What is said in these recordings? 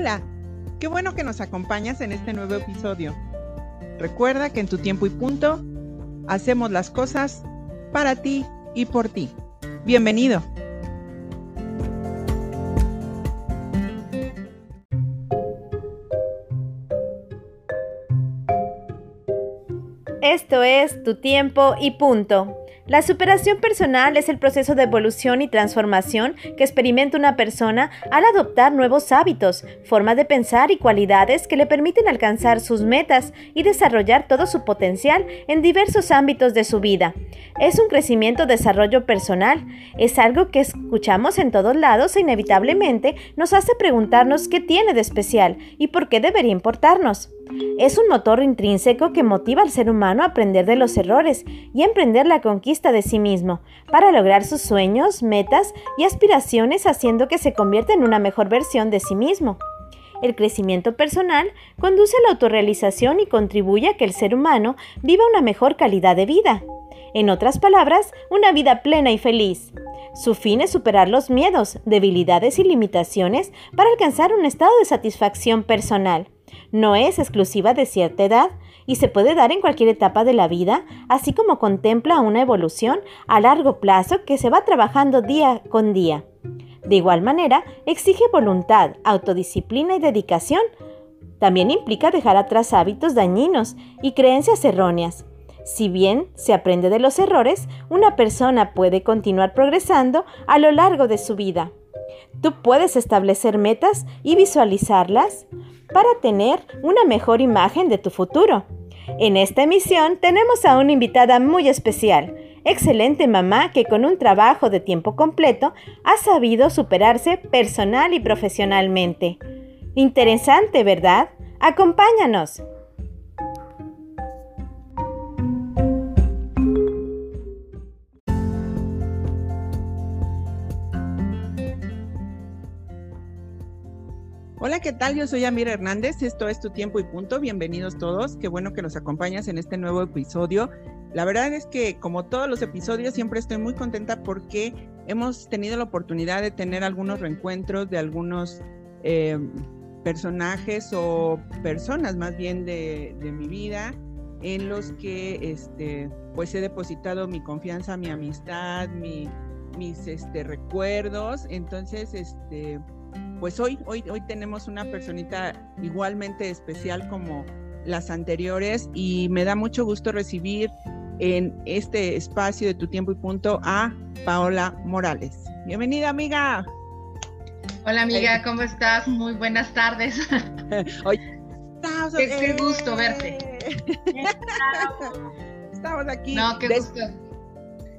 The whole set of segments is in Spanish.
Hola, qué bueno que nos acompañas en este nuevo episodio. Recuerda que en tu tiempo y punto hacemos las cosas para ti y por ti. Bienvenido. Esto es tu tiempo y punto. La superación personal es el proceso de evolución y transformación que experimenta una persona al adoptar nuevos hábitos, formas de pensar y cualidades que le permiten alcanzar sus metas y desarrollar todo su potencial en diversos ámbitos de su vida. Es un crecimiento desarrollo personal, es algo que escuchamos en todos lados e inevitablemente nos hace preguntarnos qué tiene de especial y por qué debería importarnos. Es un motor intrínseco que motiva al ser humano a aprender de los errores y emprender la conquista de sí mismo, para lograr sus sueños, metas y aspiraciones haciendo que se convierta en una mejor versión de sí mismo. El crecimiento personal conduce a la autorrealización y contribuye a que el ser humano viva una mejor calidad de vida. En otras palabras, una vida plena y feliz. Su fin es superar los miedos, debilidades y limitaciones para alcanzar un estado de satisfacción personal. No es exclusiva de cierta edad y se puede dar en cualquier etapa de la vida, así como contempla una evolución a largo plazo que se va trabajando día con día. De igual manera, exige voluntad, autodisciplina y dedicación. También implica dejar atrás hábitos dañinos y creencias erróneas. Si bien se aprende de los errores, una persona puede continuar progresando a lo largo de su vida. Tú puedes establecer metas y visualizarlas para tener una mejor imagen de tu futuro. En esta emisión tenemos a una invitada muy especial, excelente mamá que con un trabajo de tiempo completo ha sabido superarse personal y profesionalmente. Interesante, ¿verdad? Acompáñanos. Hola, ¿qué tal? Yo soy Amira Hernández, esto es Tu Tiempo y Punto, bienvenidos todos, qué bueno que nos acompañas en este nuevo episodio. La verdad es que como todos los episodios siempre estoy muy contenta porque hemos tenido la oportunidad de tener algunos reencuentros de algunos eh, personajes o personas más bien de, mi vida en los que este, pues he depositado mi confianza, mi amistad, mis este, recuerdos. Entonces, este, pues hoy, hoy, hoy tenemos una personita igualmente especial como las anteriores y me da mucho gusto recibir en este espacio de tu tiempo y punto a Paola Morales. Bienvenida, amiga. Hola, amiga, ¿cómo estás? Muy buenas tardes. qué, gusto verte. Estamos aquí. No, qué gusto.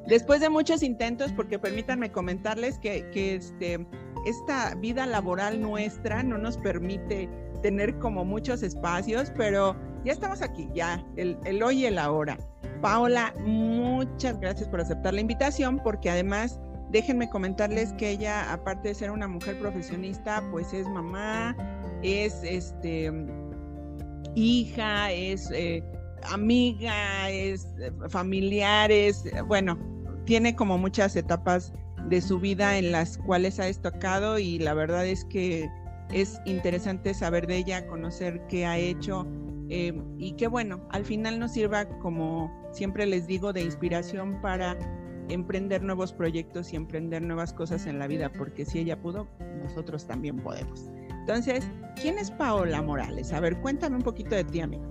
Después de muchos intentos, porque permítanme comentarles que, que este, esta vida laboral nuestra no nos permite tener como muchos espacios, pero ya estamos aquí, ya, el, hoy y el ahora. Paola, muchas gracias por aceptar la invitación, porque además déjenme comentarles que ella, aparte de ser una mujer profesionista, pues es mamá, es este hija, es eh, amiga, es eh, familiares, bueno, tiene como muchas etapas de su vida en las cuales ha destacado y la verdad es que es interesante saber de ella, conocer qué ha hecho eh, y que bueno, al final nos sirva como siempre les digo de inspiración para emprender nuevos proyectos y emprender nuevas cosas en la vida, porque si ella pudo, nosotros también podemos. Entonces, ¿quién es Paola Morales? A ver, cuéntame un poquito de ti, amiga.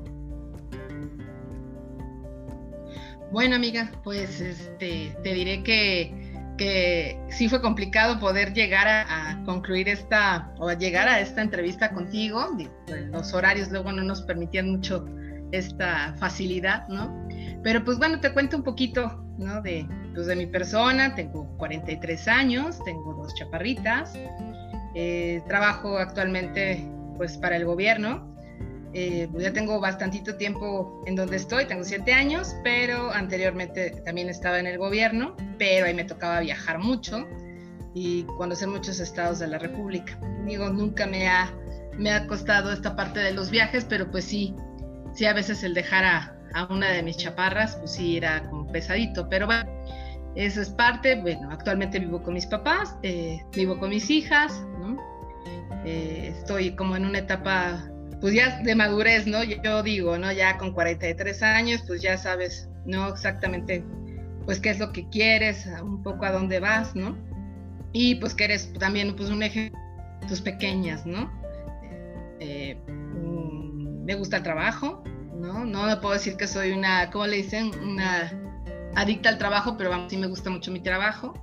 Bueno, amiga, pues este, te diré que que sí fue complicado poder llegar a, concluir esta o a llegar a esta entrevista contigo. Pues, los horarios luego no nos permitían mucho esta facilidad, ¿no? Pero pues bueno, te cuento un poquito, ¿no? De, pues, de mi persona. Tengo 43 años, tengo dos chaparritas. Eh, trabajo actualmente pues para el gobierno eh, pues ya tengo bastantito tiempo en donde estoy, tengo siete años, pero anteriormente también estaba en el gobierno, pero ahí me tocaba viajar mucho y conocer muchos estados de la República. Digo, nunca me ha, me ha costado esta parte de los viajes, pero pues sí, sí a veces el dejar a, a una de mis chaparras, pues sí era como pesadito, pero bueno, eso es parte, bueno, actualmente vivo con mis papás, eh, vivo con mis hijas, ¿no? eh, estoy como en una etapa, pues ya de madurez, ¿no? Yo digo, ¿no? Ya con 43 años, pues ya sabes, ¿no? Exactamente, pues qué es lo que quieres, un poco a dónde vas, ¿no? Y pues que eres también, pues un ejemplo, tus pequeñas, ¿no? Eh, mm, me gusta el trabajo, ¿no? No puedo decir que soy una, ¿cómo le dicen? Una adicta al trabajo, pero vamos, sí me gusta mucho mi trabajo.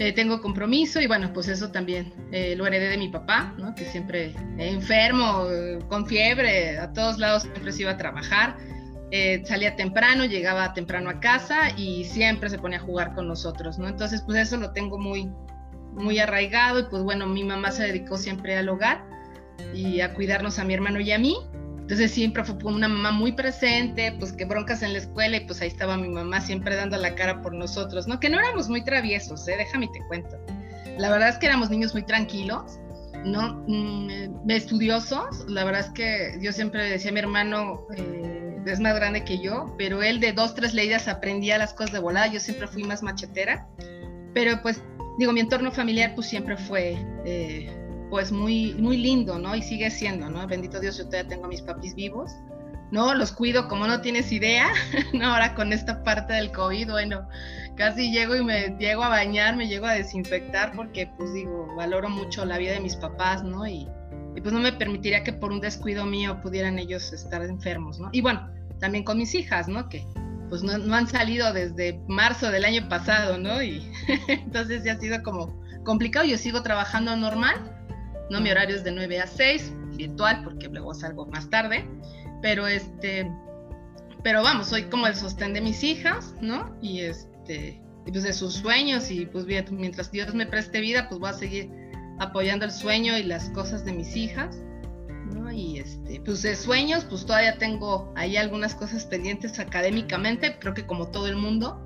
Eh, tengo compromiso y bueno, pues eso también eh, lo heredé de mi papá, que siempre enfermo, con fiebre, a todos lados siempre se iba a trabajar. Eh, salía temprano, llegaba temprano a casa y siempre se ponía a jugar con nosotros, ¿no? Entonces, pues eso lo tengo muy, muy arraigado y pues bueno, mi mamá se dedicó siempre al hogar y a cuidarnos a mi hermano y a mí. Entonces siempre fue una mamá muy presente, pues que broncas en la escuela y pues ahí estaba mi mamá siempre dando la cara por nosotros, ¿no? Que no éramos muy traviesos, ¿eh? Déjame te cuento. La verdad es que éramos niños muy tranquilos, ¿no? Mm, estudiosos. La verdad es que yo siempre decía a mi hermano, eh, es más grande que yo, pero él de dos, tres leídas aprendía las cosas de volada, yo siempre fui más machetera. Pero pues, digo, mi entorno familiar pues siempre fue... Eh, pues muy, muy lindo, ¿no? Y sigue siendo, ¿no? Bendito Dios, yo todavía tengo a mis papis vivos, ¿no? Los cuido como no tienes idea, ¿no? Ahora con esta parte del COVID, bueno, casi llego y me llego a bañar, me llego a desinfectar porque, pues digo, valoro mucho la vida de mis papás, ¿no? Y, y pues no me permitiría que por un descuido mío pudieran ellos estar enfermos, ¿no? Y bueno, también con mis hijas, ¿no? Que pues no, no han salido desde marzo del año pasado, ¿no? Y entonces ya ha sido como complicado, yo sigo trabajando normal, ¿no? Mi horario es de 9 a 6, virtual, porque luego salgo más tarde, pero este, pero vamos, soy como el sostén de mis hijas, ¿no? Y este, pues de sus sueños y pues bien, mientras Dios me preste vida, pues voy a seguir apoyando el sueño y las cosas de mis hijas, ¿no? Y este, pues de sueños, pues todavía tengo ahí algunas cosas pendientes académicamente, creo que como todo el mundo.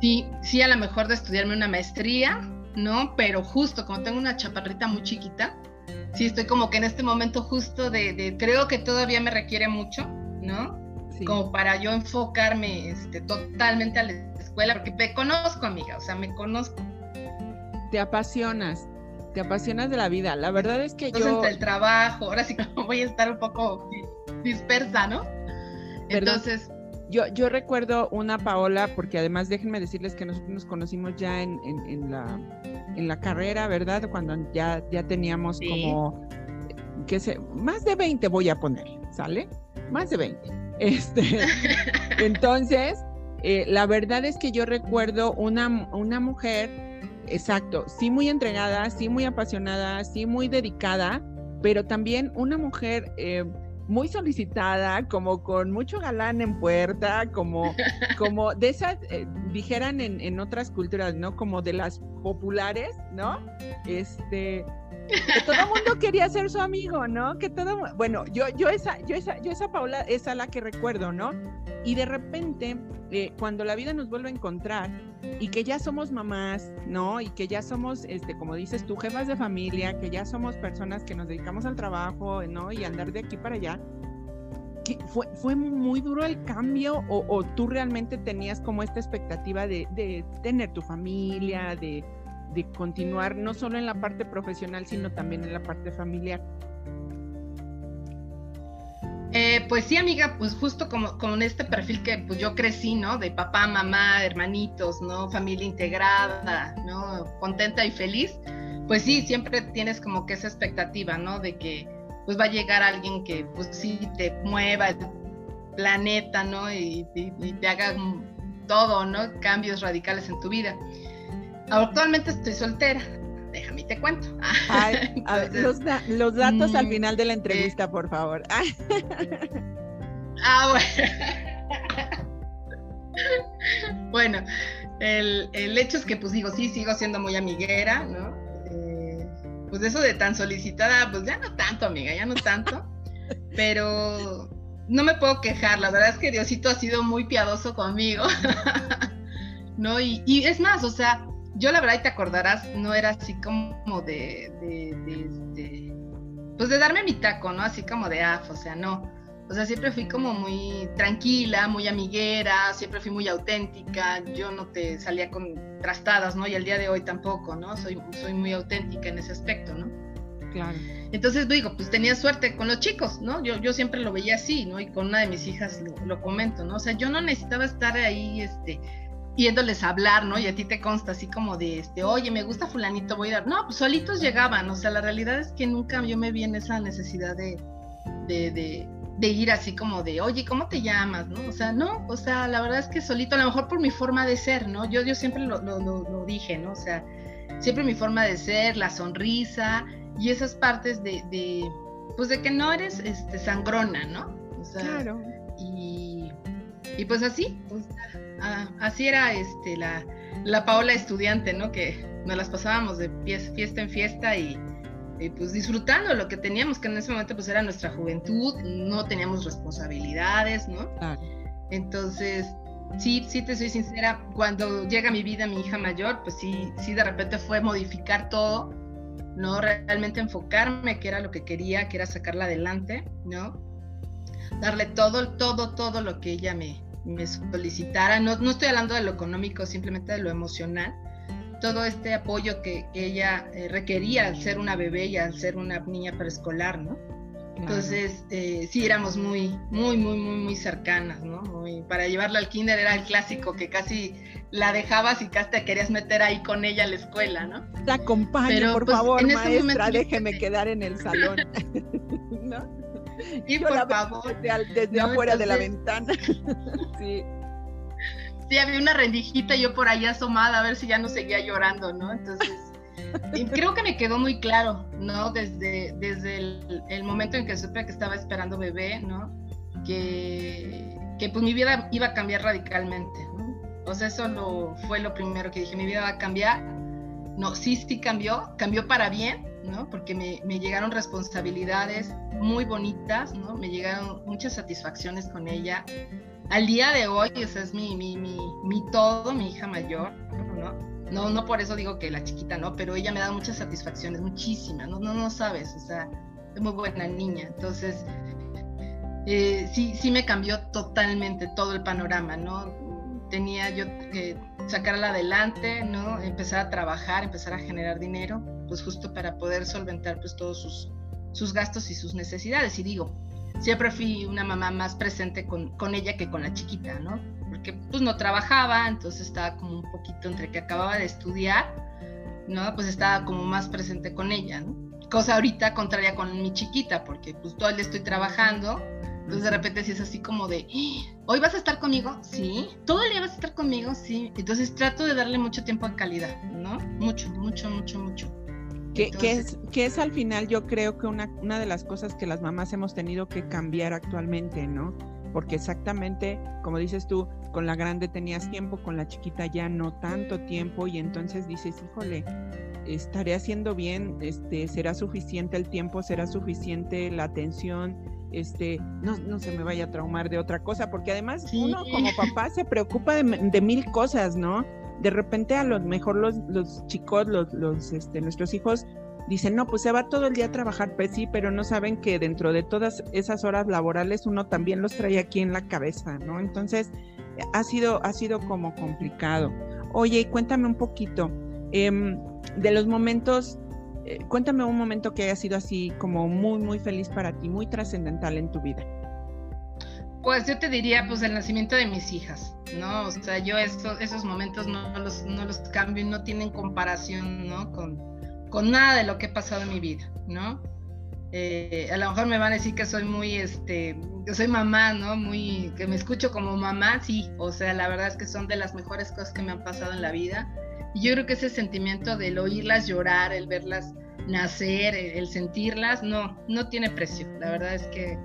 Sí, sí, a lo mejor de estudiarme una maestría, ¿no? Pero justo como tengo una chaparrita muy chiquita, sí estoy como que en este momento justo de, creo que todavía me requiere mucho, ¿no? Como para yo enfocarme este, totalmente a la escuela, porque me conozco, amiga, o sea, me conozco. Te apasionas, te apasionas de la vida. La verdad es que Entonces, yo... el trabajo, ahora sí como voy a estar un poco dispersa, ¿no? Entonces... Yo, yo recuerdo una Paola, porque además déjenme decirles que nosotros nos conocimos ya en, en, la, en la carrera, ¿verdad? Cuando ya, ya teníamos como, qué sé, más de 20 voy a poner, ¿sale? Más de 20. Este, entonces, eh, la verdad es que yo recuerdo una, una mujer, exacto, sí muy entregada, sí muy apasionada, sí muy dedicada, pero también una mujer... Eh, muy solicitada, como con mucho galán en puerta, como, como de esas, eh, dijeran en, en, otras culturas, ¿no? Como de las populares, ¿no? Este, que todo el mundo quería ser su amigo, ¿no? Que todo, bueno, yo, yo esa, yo esa, yo esa Paula, esa la que recuerdo, ¿no? Y de repente, cuando la vida nos vuelve a encontrar y que ya somos mamás, ¿no? Y que ya somos, este, como dices tú, jefas de familia, que ya somos personas que nos dedicamos al trabajo, ¿no? Y andar de aquí para allá. Fue, ¿Fue muy duro el cambio o, o tú realmente tenías como esta expectativa de, de tener tu familia, de, de continuar no solo en la parte profesional, sino también en la parte familiar? Pues sí, amiga, pues justo como con este perfil que pues yo crecí, ¿no? De papá, mamá, hermanitos, ¿no? Familia integrada, ¿no? Contenta y feliz. Pues sí, siempre tienes como que esa expectativa, ¿no? De que pues va a llegar alguien que pues sí te mueva el planeta, ¿no? Y, y te haga todo, ¿no? Cambios radicales en tu vida. Actualmente estoy soltera. Déjame te cuento. los, datos al mm, final de la entrevista, por favor. ah, bueno. bueno, el, hecho es que, pues digo, sí, sigo siendo muy amiguera, ¿no? Eh, pues eso de tan solicitada, pues ya no tanto, amiga, ya no tanto. pero no me puedo quejar, la verdad es que Diosito ha sido muy piadoso conmigo. ¿No? Y, y es más, o sea, yo la verdad, y te acordarás, no era así como de, de, pues de darme mi taco, ¿no? Así como de af, o sea, no. O sea, siempre fui como muy tranquila, muy amiguera, siempre fui muy auténtica, yo no te salía con trastadas, ¿no? Y al día de hoy tampoco, ¿no? Soy, soy muy auténtica en ese aspecto, ¿no? Claro. Entonces, digo, pues tenía suerte con los chicos, ¿no? Yo, yo siempre lo veía así, ¿no? Y con una de mis hijas lo, lo comento, ¿no? O sea, yo no necesitaba estar ahí, este, yéndoles a hablar, ¿no? Y a ti te consta así como de, este, oye, me gusta fulanito, voy a dar. No, pues solitos llegaban, o sea, la realidad es que nunca yo me vi en esa necesidad de, de, de, ir así como de, oye, ¿cómo te llamas? ¿no? O sea, no, o sea, la verdad es que solito, a lo mejor por mi forma de ser, ¿no? Yo, yo siempre lo, lo, lo, dije, ¿no? O sea, siempre mi forma de ser, la sonrisa y esas partes de, de pues de que no eres este, sangrona, ¿no? O claro. Y, pues así, pues, así era este, la, la Paola estudiante, ¿no? Que nos las pasábamos de fiesta en fiesta y, pues disfrutando lo que teníamos, que en ese momento pues era nuestra juventud, no teníamos responsabilidades, ¿no? Entonces, sí, sí te soy sincera, cuando llega mi vida mi hija mayor, pues sí, sí de repente fue modificar todo, ¿no? Realmente enfocarme, que era lo que quería, que era sacarla adelante, ¿no? Darle todo, todo, todo lo que ella me, me solicitara, no, no estoy hablando de lo económico, simplemente de lo emocional, todo este apoyo que, ella eh, requería al ser una bebé y al ser una niña preescolar, ¿no? Entonces, eh, sí, éramos muy, muy, muy, muy, muy cercanas, ¿no? Muy, para llevarla al kinder era el clásico que casi la dejabas y casi te querías meter ahí con ella a la escuela, ¿no? La acompaño, por pues, favor, maestra, déjeme quedar en el salón, ¿no? Y por favor. Desde, afuera de la ventana. sí. Sí, había una rendijita yo por ahí asomada a ver si ya no seguía llorando, ¿no? Entonces, creo que me quedó muy claro, ¿no? Desde, desde el, momento en que supe que estaba esperando bebé, ¿no? Que, que pues mi vida iba a cambiar radicalmente, ¿no? O sea, eso lo, fue lo primero que dije, mi vida va a cambiar. No, sí, sí cambió, cambió para bien, ¿no? Porque me, me, llegaron responsabilidades muy bonitas, ¿no? Me llegaron muchas satisfacciones con ella. Al día de hoy, esa es mi, mi, mi, mi todo, mi hija mayor, ¿no? No, no por eso digo que la chiquita no, pero ella me da muchas satisfacciones, muchísimas, no, no, no sabes, o sea, es muy buena niña. Entonces, eh, sí, sí me cambió totalmente todo el panorama, ¿no? Tenía yo que sacarla adelante, ¿no? Empezar a trabajar, empezar a generar dinero, pues justo para poder solventar pues todos sus, sus gastos y sus necesidades. Y digo, siempre fui una mamá más presente con, con, ella que con la chiquita, ¿no? Porque pues no trabajaba, entonces estaba como un poquito entre que acababa de estudiar, ¿no? Pues estaba como más presente con ella, ¿no? Cosa ahorita contraria con mi chiquita, porque pues todo el día estoy trabajando, entonces de repente si es así como de, ¿hoy vas a estar conmigo? Sí. ¿Todo el día vas a estar conmigo? Sí. Entonces trato de darle mucho tiempo a calidad, ¿no? Mucho, mucho, mucho, mucho. Que, es, que es al final yo creo que una, una de las cosas que las mamás hemos tenido que cambiar actualmente, ¿no? Porque exactamente, como dices tú, con la grande tenías tiempo, con la chiquita ya no tanto tiempo y entonces dices, híjole, estaré haciendo bien, este, será suficiente el tiempo, será suficiente la atención, este, no, no se me vaya a traumar de otra cosa, porque además uno como papá se preocupa de, mil cosas, ¿no? De repente a lo mejor los, los chicos, los, los, este, nuestros hijos dicen, no, pues se va todo el día a trabajar, pues sí, pero no saben que dentro de todas esas horas laborales uno también los trae aquí en la cabeza, ¿no? Entonces, ha sido, ha sido como complicado. Oye, cuéntame un poquito em, de los momentos eh, cuéntame un momento que haya sido así como muy, muy feliz para ti, muy trascendental en tu vida. Pues yo te diría, pues el nacimiento de mis hijas, ¿no? O sea, yo esos, esos momentos no los, no los cambio, no tienen comparación, ¿no? Con, con nada de lo que he pasado en mi vida, ¿no? Eh, a lo mejor me van a decir que soy muy, este, yo soy mamá, ¿no? Muy, que me escucho como mamá, sí, o sea, la verdad es que son de las mejores cosas que me han pasado en la vida y yo creo que ese sentimiento del oírlas llorar, el verlas nacer, el, sentirlas, no, no tiene precio. La verdad es que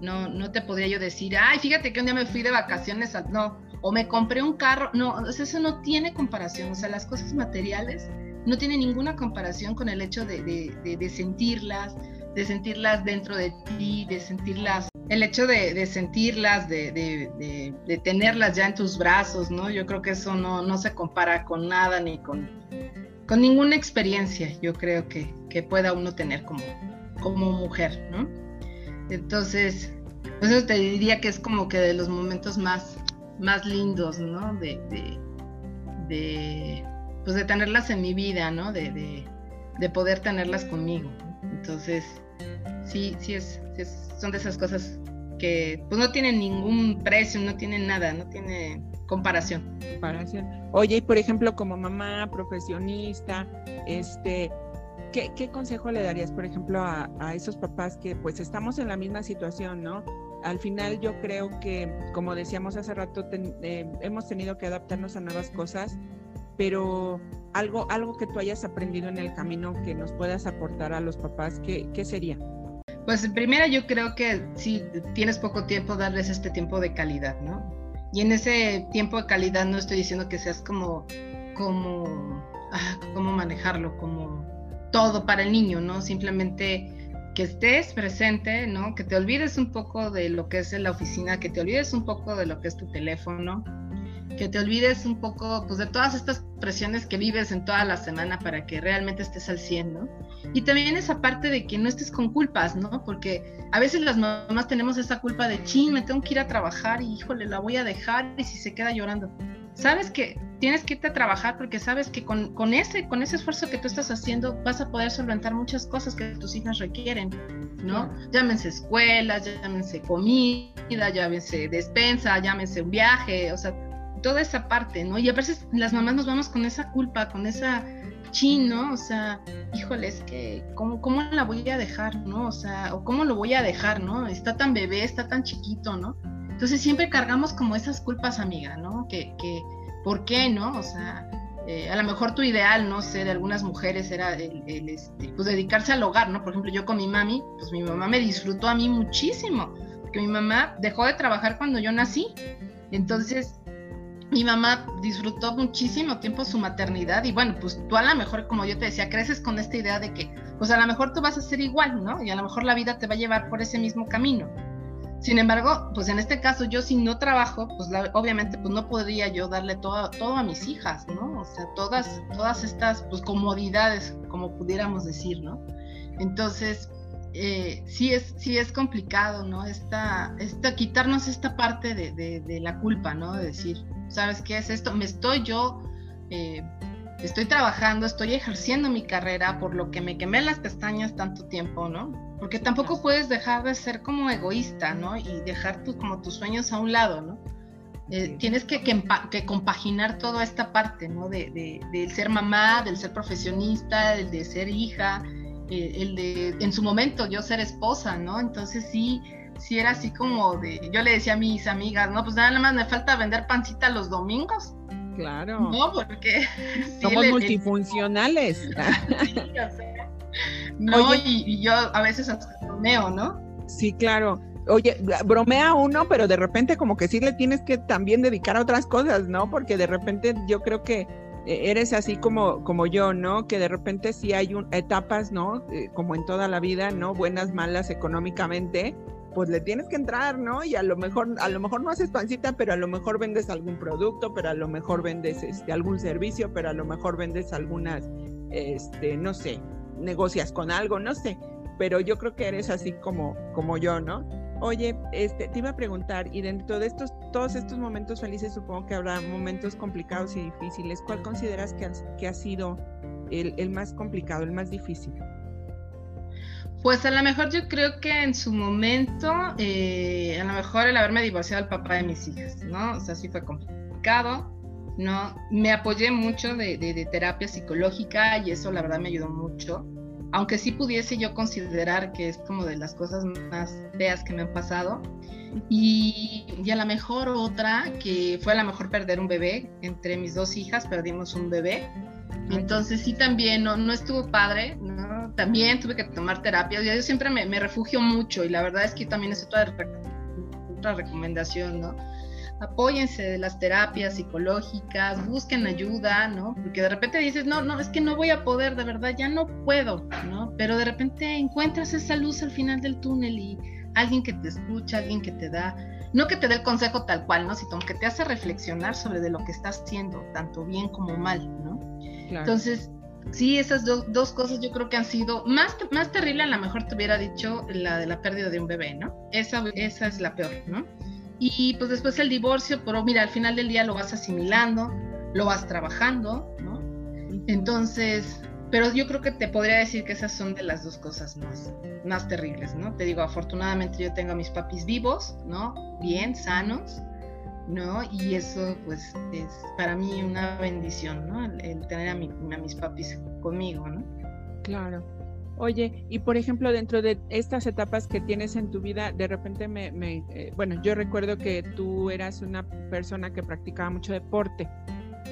no, no te podría yo decir, ay, fíjate que un día me fui de vacaciones, no, o me compré un carro, no, eso no tiene comparación, o sea, las cosas materiales no tienen ninguna comparación con el hecho de, de sentirlas, de sentirlas dentro de ti, de sentirlas el hecho de, sentirlas, de, tenerlas ya en tus brazos, ¿no? Yo creo que eso no, se compara con nada ni con, ninguna experiencia, yo creo que, pueda uno tener como, mujer, ¿no? Entonces, pues eso te diría que es como que de los momentos más, más lindos, ¿no? De, de, pues de tenerlas en mi vida, ¿no? De, poder tenerlas conmigo. Entonces, sí, sí es, son de esas cosas que pues no tienen ningún precio, no tienen nada, no tiene comparación. Comparación. Oye, y por ejemplo, como mamá profesionista, este, ¿qué, consejo le darías, por ejemplo, a, esos papás que pues estamos en la misma situación, ¿no? Al final yo creo que, como decíamos hace rato, eh, hemos tenido que adaptarnos a nuevas cosas, pero algo, algo que tú hayas aprendido en el camino que nos puedas aportar a los papás, ¿qué, qué sería? Pues en primera yo creo que si tienes poco tiempo, darles este tiempo de calidad, ¿no? Y en ese tiempo de calidad no estoy diciendo que seas como, como, ah, cómo manejarlo, como todo para el niño, ¿no? Simplemente que estés presente, ¿no? Que te olvides un poco de lo que es la oficina, que te olvides un poco de lo que es tu teléfono, que te olvides un poco pues, de todas estas presiones que vives en toda la semana para que realmente estés al 100, ¿no? Y también esa parte de que no estés con culpas, ¿no? Porque a veces las mamás tenemos esa culpa de, chin, me tengo que ir a trabajar y híjole, la voy a dejar y si se queda llorando. Sabes que tienes que irte a trabajar porque sabes que con, con, ese, con ese esfuerzo que tú estás haciendo vas a poder solventar muchas cosas que tus hijas requieren, ¿no? Llámense escuelas, llámense comida, llámense despensa, llámense un viaje, o sea, toda esa parte, ¿no? Y a veces las mamás nos vamos con esa culpa, con esa chin. O sea, híjole, es que, ¿cómo, ¿cómo la voy a dejar, ¿no? O sea, o cómo lo voy a dejar, ¿no? Está tan bebé, está tan chiquito, ¿no? Entonces siempre cargamos como esas culpas, amiga, ¿no? Que, ¿por qué, no? O sea, eh, a lo mejor tu ideal, no sé, de algunas mujeres era el, el este, pues dedicarse al hogar, ¿no? Por ejemplo, yo con mi mami, pues mi mamá me disfrutó a mí muchísimo, porque mi mamá dejó de trabajar cuando yo nací. Entonces, mi mamá disfrutó muchísimo tiempo su maternidad y bueno, pues tú a lo mejor, como yo te decía, creces con esta idea de que, pues a lo mejor tú vas a ser igual, ¿no? Y a lo mejor la vida te va a llevar por ese mismo camino. Sin embargo, pues en este caso yo si no trabajo, pues obviamente pues no podría yo darle todo, todo a mis hijas, ¿no? O sea, todas, todas estas pues comodidades, como pudiéramos decir, ¿no? Entonces, eh, sí, es, sí es complicado, ¿no? Esta, esta, quitarnos esta parte de, la culpa, ¿no? De decir, ¿sabes qué es esto? Me estoy yo, eh, estoy trabajando, estoy ejerciendo mi carrera por lo que me quemé las pestañas tanto tiempo, ¿no? Porque tampoco puedes dejar de ser como egoísta, ¿no? Y dejar tu, como tus sueños a un lado, ¿no? Eh, tienes que, que, compaginar toda esta parte, ¿no? De, de, del ser mamá, del ser profesionista, del de ser hija, eh, el de en su momento yo ser esposa, ¿no? Entonces sí, sí era así como de, yo le decía a mis amigas, no, pues nada más me falta vender pancita los domingos. Claro. No, porque somos multifuncionales. no, y, yo a veces hasta bromeo, ¿no? Sí, claro. Oye, bromea uno, pero de repente como que sí le tienes que también dedicar a otras cosas, ¿no? Porque de repente yo creo que e, eres así como, como yo, ¿no? Que de repente sí hay etapas, ¿no? Eh, como en toda la vida, ¿no? Buenas, malas económicamente, pues le tienes que entrar, ¿no? Y a lo mejor, a lo mejor no haces pancita, pero a lo mejor vendes algún producto, pero a lo mejor vendes este, algún servicio, pero a lo mejor vendes algunas, este, no sé, negocias con algo, no sé. Pero yo creo que eres así como, como yo, ¿no? Oye, este, te iba a preguntar, y dentro de estos, todos estos momentos felices, supongo que habrá momentos complicados y difíciles. ¿Cuál consideras que, que ha sido el, el, más complicado, el más difícil? Pues a lo mejor yo creo que en su momento, eh, a lo mejor el haberme divorciado al papá de mis hijas, ¿no? O sea, sí fue complicado, ¿no? Me apoyé mucho de, de, de terapia psicológica y eso la verdad me ayudó mucho aunque sí pudiese yo considerar que es como de las cosas más feas que me han pasado. Y, y, a lo mejor otra, que fue a lo mejor perder un bebé, entre mis dos hijas perdimos un bebé. Entonces sí también no, no estuvo padre, ¿no? También tuve que tomar terapia. Yo siempre me, me refugio mucho y la verdad es que también es otra, otra recomendación, ¿no? apóyense de las terapias psicológicas, busquen ayuda, ¿no? Porque de repente dices, no, no, es que no voy a poder, de verdad, ya no puedo, ¿no? Pero de repente encuentras esa luz al final del túnel y alguien que te escucha, alguien que te da, no que te dé el consejo tal cual, ¿no? Sino que te hace reflexionar sobre de lo que estás haciendo, tanto bien como mal, ¿no? Entonces, sí, esas dos cosas yo creo que han sido más, más terrible, a lo mejor te hubiera dicho la de la pérdida de un bebé, ¿no? Esa, esa es la peor, ¿no? Y pues después el divorcio, pero mira, al final del día lo vas asimilando, lo vas trabajando, ¿no? Entonces, pero yo creo que te podría decir que esas son de las dos cosas más, más terribles, ¿no? Te digo, afortunadamente yo tengo a mis papis vivos, ¿no? Bien, sanos, ¿no? Y eso pues es para mí una bendición, ¿no? El, tener a, a mis papis conmigo, ¿no? Claro. Oye, y por ejemplo, dentro de estas etapas que tienes en tu vida, de repente me, eh, bueno, yo recuerdo que tú eras una persona que practicaba mucho deporte.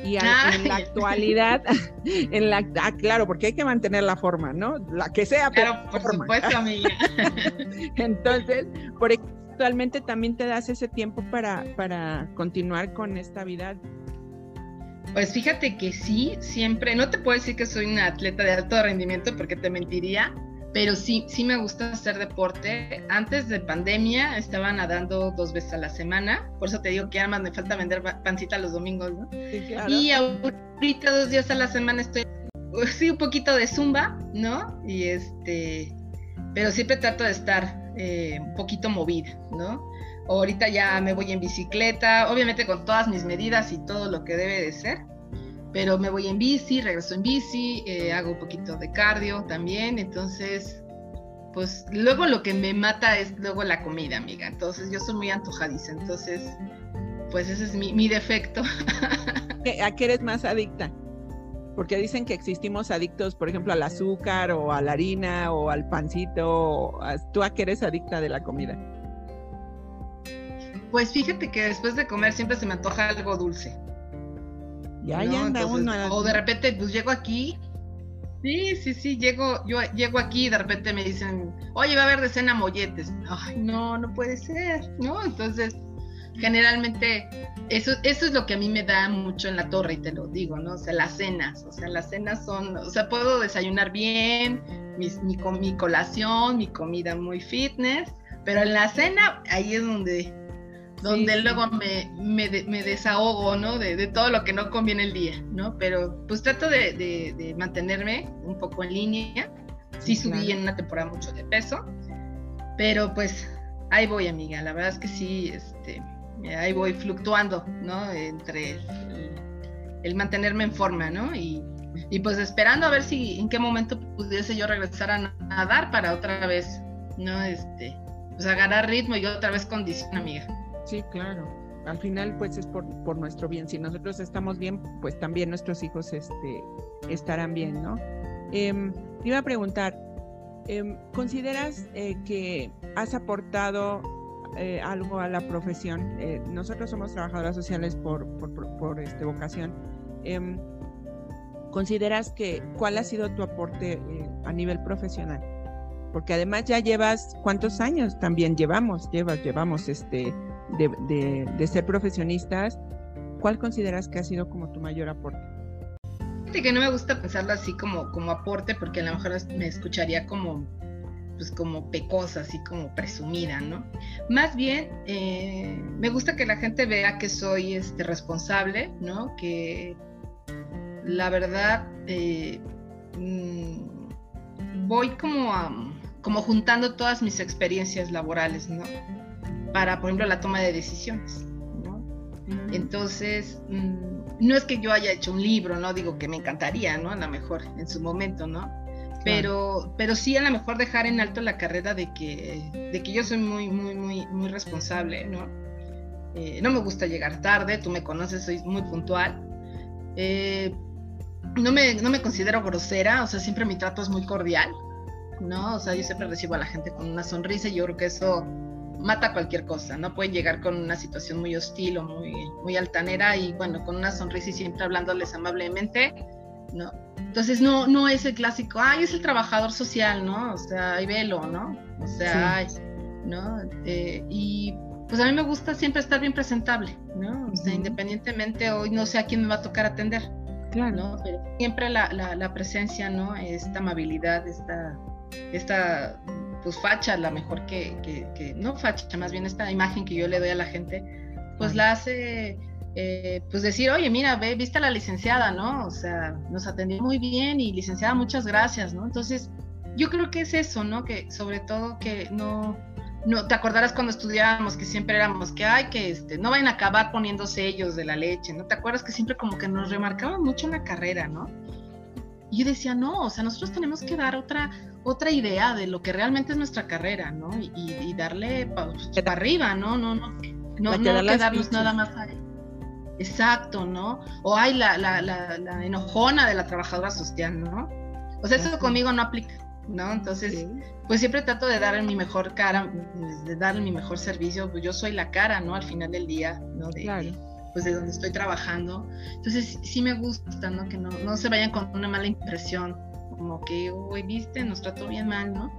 Y ah. en la actualidad, en la, ah, claro, porque hay que mantener la forma, ¿no? La que sea. Pero por supuesto, amiga. Entonces, por actualmente también te das ese tiempo para, para continuar con esta vida pues fíjate que sí, siempre, no te puedo decir que soy una atleta de alto rendimiento porque te mentiría, pero sí, sí me gusta hacer deporte. Antes de pandemia estaba nadando dos veces a la semana, por eso te digo que además me falta vender pancita los domingos, ¿no? Y ahorita dos días a la semana estoy, sí, un poquito de zumba, ¿no? Y este, pero siempre trato de estar eh, un poquito movida, ¿no? Ahorita ya me voy en bicicleta, obviamente con todas mis medidas y todo lo que debe de ser, pero me voy en bici, regreso en bici, eh, hago un poquito de cardio también, entonces, pues luego lo que me mata es luego la comida, amiga, entonces yo soy muy antojadiza, entonces, pues ese es mi, defecto. ¿A qué eres más adicta? Porque dicen que existimos adictos, por ejemplo, al azúcar o a la harina o al pancito. ¿Tú a qué eres adicta de la comida? Pues fíjate que después de comer siempre se me antoja algo dulce. Ya, ya anda uno. O de repente, pues llego aquí. Sí, sí, sí, llego, yo llego aquí y de repente me dicen, oye, va a haber de cena molletes. Ay, no, no puede ser, ¿no? Entonces, generalmente, eso, eso es lo que a mí me da mucho en la torre, y te lo digo, ¿no? O sea, las cenas, o sea, las cenas son, o sea, puedo desayunar bien, mi, mi, mi colación, mi comida muy fitness, pero en la cena, ahí es donde donde luego Me, me, desahogo, ¿no? De, todo lo que no conviene el día, ¿no? Pero pues trato de, mantenerme un poco en línea. Sí subí en una temporada mucho de peso, pero pues ahí voy, amiga. La verdad es que sí, este, ahí voy fluctuando, ¿no? Entre el, mantenerme en forma, ¿no? Y, y, pues esperando a ver si en qué momento pudiese yo regresar a nadar para otra vez, ¿no? Este, pues agarrar ritmo y otra vez condición, amiga. Sí, claro. Al final, pues es por, por nuestro bien. Si nosotros estamos bien, pues también nuestros hijos este, estarán bien, ¿no? Eh, iba a preguntar, em, ¿consideras eh, que has aportado eh, algo a la profesión? Eh, nosotros somos trabajadoras sociales por, por, por, este, vocación. Em, ¿Consideras que cuál ha sido tu aporte a nivel profesional? Porque además ya llevas, ¿cuántos años también llevamos? Llevas, llevamos este de, ser profesionistas, ¿cuál consideras que ha sido como tu mayor aporte? que no me gusta pensarlo así como, como aporte, porque a lo mejor me escucharía como, pues como pecosa, así como presumida, ¿no? Más bien, eh, me gusta que la gente vea que soy este, responsable, ¿no? Que la verdad eh, mm, voy como, como juntando todas mis experiencias laborales, ¿no? para, por ejemplo, la toma de decisiones. ¿no? Entonces, mm, no es que yo haya hecho un libro, ¿no? Digo que me encantaría, ¿no? A lo mejor en su momento, ¿no? Pero, pero sí a lo mejor dejar en alto la carrera de que, de que yo soy muy, muy, muy, muy responsable, ¿no? Eh, no me gusta llegar tarde, tú me conoces, soy muy puntual. Eh, no, me, no me considero grosera, o sea, siempre mi trato es muy cordial, ¿no? O sea, yo siempre recibo a la gente con una sonrisa y yo creo que eso mata cualquier cosa, ¿no? Pueden llegar con una situación muy hostil o muy, muy altanera y bueno, con una sonrisa y siempre hablándoles amablemente, ¿no? Entonces no, no es el clásico, ay, es el trabajador social, ¿no? O sea, ay, velo, ¿no? O sea, ay, ¿no? Eh, y pues a mí me gusta siempre estar bien presentable, ¿no? O sea, independientemente hoy no sé a quién me va a tocar atender, claro. ¿no? Pero siempre la, la, la presencia, ¿no? Esta amabilidad, esta, esta pues facha, la mejor que, que, no facha, más bien esta imagen que yo le doy a la gente, pues la hace, eh, pues decir, oye, mira, ve, viste a la licenciada, ¿no? O sea, nos atendió muy bien y licenciada, muchas gracias, ¿no? Entonces, yo creo que es eso, ¿no? Que sobre todo que no, no, te acordarás cuando estudiábamos que siempre éramos que, ay, que este, no vayan a acabar poniendo sellos de la leche, ¿no? ¿Te acuerdas que siempre como que nos remarcaban mucho en la carrera, ¿no? Y yo decía, no, o sea, nosotros tenemos que dar otra, otra idea de lo que realmente es nuestra carrera, ¿no? Y, darle para arriba, ¿no? No, no, no, no quedarnos nada más ahí. Exacto, ¿no? O hay la, la, la, enojona de la trabajadora social, ¿no? O sea, eso conmigo no aplica, ¿no? Entonces, pues siempre trato de dar mi mejor cara, de darle mi mejor servicio, pues yo soy la cara, ¿no? Al final del día, ¿no? De, pues de donde estoy trabajando. Entonces, sí me gusta, ¿no? Que no, no se vayan con una mala impresión, como que, uy, viste, nos trató bien mal, ¿no?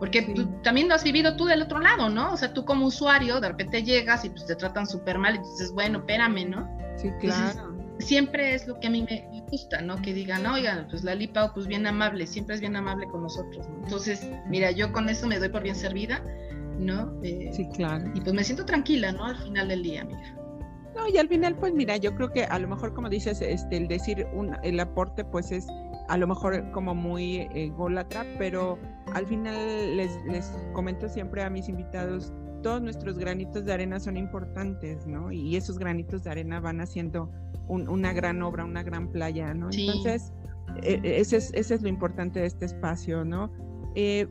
Porque también lo has vivido tú del otro lado, ¿no? O sea, tú como usuario, de repente llegas y pues te tratan súper mal y dices, bueno, espérame, ¿no? Sí, claro. siempre es lo que a mí me gusta, ¿no? Que digan, oigan, pues la Lipa, pues bien amable, siempre es bien amable con nosotros, ¿no? Entonces, mira, yo con eso me doy por bien servida, ¿no? Eh, sí, claro. Y pues me siento tranquila, ¿no? Al final del día, mira. No, y al final, pues mira, yo creo que a lo mejor, como dices, este, el decir un, el aporte, pues es a lo mejor como muy eh, pero al final les, les comento siempre a mis invitados, todos nuestros granitos de arena son importantes, ¿no? Y esos granitos de arena van haciendo una gran obra, una gran playa, ¿no? Entonces, e, e, ese, es, ese es lo importante de este espacio, ¿no? Eh,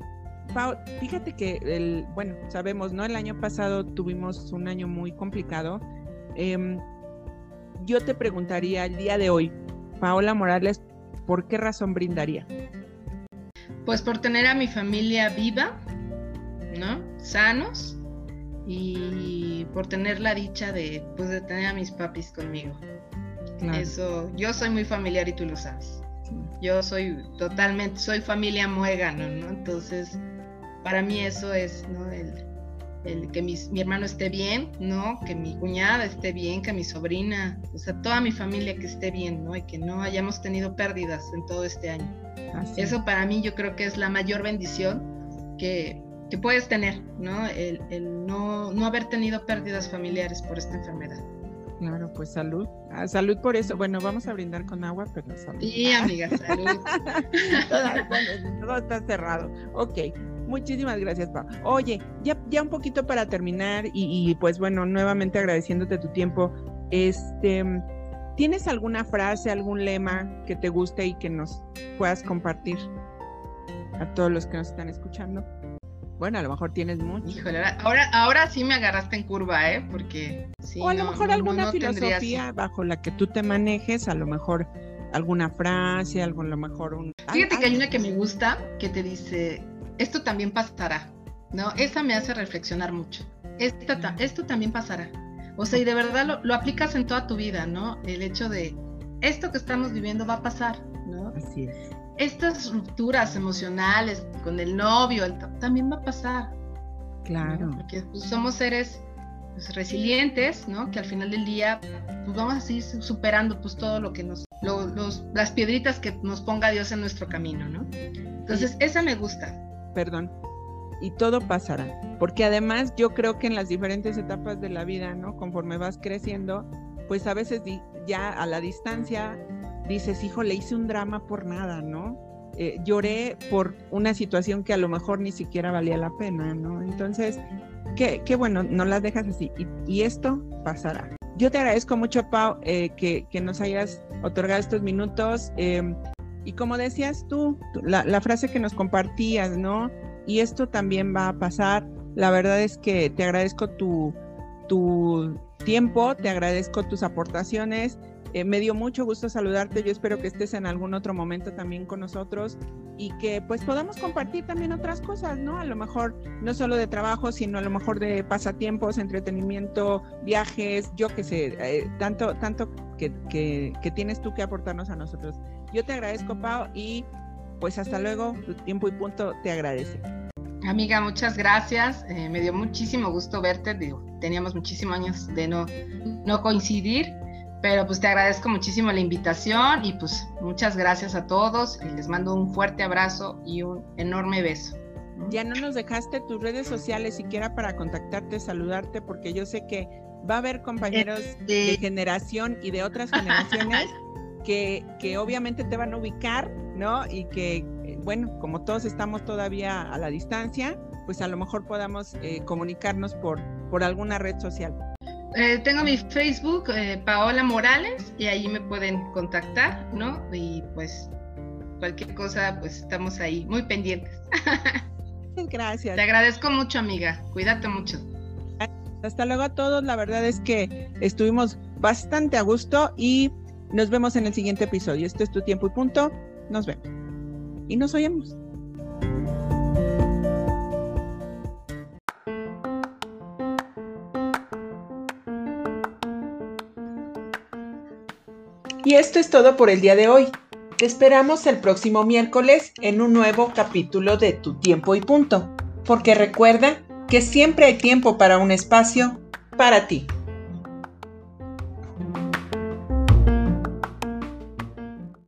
Pau, fíjate que, el, bueno, sabemos, ¿no? El año pasado tuvimos un año muy complicado. Em, yo te preguntaría el día de hoy, Paola Morales, ¿por qué razón brindaría? Pues por tener a mi familia viva, ¿no? Sanos y por tener la dicha de, pues, de tener a mis papis conmigo. Eso, yo soy muy familiar y tú lo sabes. Yo soy totalmente, soy familia muégano, ¿no? Entonces, para mí eso es, ¿no? El, el que mi hermano esté bien, ¿no? Que mi cuñada esté bien, que mi sobrina, o sea, toda mi familia que esté bien, ¿no? Y que no hayamos tenido pérdidas en todo este año. Eso para mí yo creo que es la mayor bendición que, que puedes tener, ¿no? El, el no, no, haber tenido pérdidas familiares por esta enfermedad. Claro, pues salud. Ah, salud por eso. Bueno, vamos a brindar con agua, pero salud. Sí, amiga, salud. todo está cerrado. Ok, Muchísimas gracias, Pau. Oye, ya, ya un poquito para terminar y, pues bueno, nuevamente agradeciéndote tu tiempo. Este, ¿tienes alguna frase, algún lema que te guste y que nos puedas compartir a todos los que nos están escuchando? Bueno, a lo mejor tienes mucho. Híjole, ahora, ahora sí me agarraste en curva, ¿eh? Porque sí. O a lo mejor alguna filosofía bajo la que tú te manejes, a lo mejor alguna frase, algo, a lo mejor un. Fíjate que hay una que me gusta que te dice: esto también pasará, ¿no? Esa me hace reflexionar mucho. esto también pasará. O sea, y de verdad lo, aplicas en toda tu vida, ¿no? El hecho de esto que estamos viviendo va a pasar, ¿no? Así es. Estas rupturas emocionales con el novio también va a pasar. Claro. Porque pues, somos seres pues, resilientes, ¿no? Que al final del día pues vamos a seguir superando pues todo lo que nos, las piedritas que nos ponga Dios en nuestro camino, ¿no? Entonces, esa me gusta perdón, y todo pasará. Porque además yo creo que en las diferentes etapas de la vida, ¿no? Conforme vas creciendo, pues a veces ya a la distancia dices, hijo, le hice un drama por nada, ¿no? Eh, lloré por una situación que a lo mejor ni siquiera valía la pena, ¿no? Entonces, qué, qué bueno, no las dejas así. Y, esto pasará. Yo te agradezco mucho, Pau, eh, que, que, nos hayas otorgado estos minutos. Em, y como decías tú, la, frase que nos compartías, ¿no? Y esto también va a pasar. La verdad es que te agradezco tu, tu tiempo, te agradezco tus aportaciones. Eh, me dio mucho gusto saludarte. Yo espero que estés en algún otro momento también con nosotros y que pues podamos compartir también otras cosas, ¿no? A lo mejor no solo de trabajo, sino a lo mejor de pasatiempos, entretenimiento, viajes, yo qué sé, eh, tanto, tanto que, que, que tienes tú que aportarnos a nosotros. Yo te agradezco, Pau, y pues hasta luego, tu tiempo y punto te agradece. Amiga, muchas gracias. Eh, me dio muchísimo gusto verte. Digo, teníamos muchísimos años de no, no coincidir, pero pues te agradezco muchísimo la invitación y pues muchas gracias a todos. Les mando un fuerte abrazo y un enorme beso. Ya no nos dejaste tus redes sociales siquiera para contactarte, saludarte, porque yo sé que va a haber compañeros de este generación y de otras generaciones que, que obviamente te van a ubicar, ¿no? Y que, eh, bueno, como todos estamos todavía a la distancia, pues a lo mejor podamos eh, comunicarnos por, por alguna red social. Eh, tengo mi Facebook, Paola Morales, y ahí me pueden contactar, ¿no? Y pues cualquier cosa, pues estamos ahí muy pendientes. Gracias. Te agradezco mucho, amiga. Cuídate mucho. Hasta luego a todos. La verdad es que estuvimos bastante a gusto y nos vemos en el siguiente episodio. Esto es tu tiempo y punto. Nos vemos. Y nos oímos. Y esto es todo por el día de hoy. Te esperamos el próximo miércoles en un nuevo capítulo de Tu tiempo y punto. Porque recuerda que siempre hay tiempo para un espacio para ti.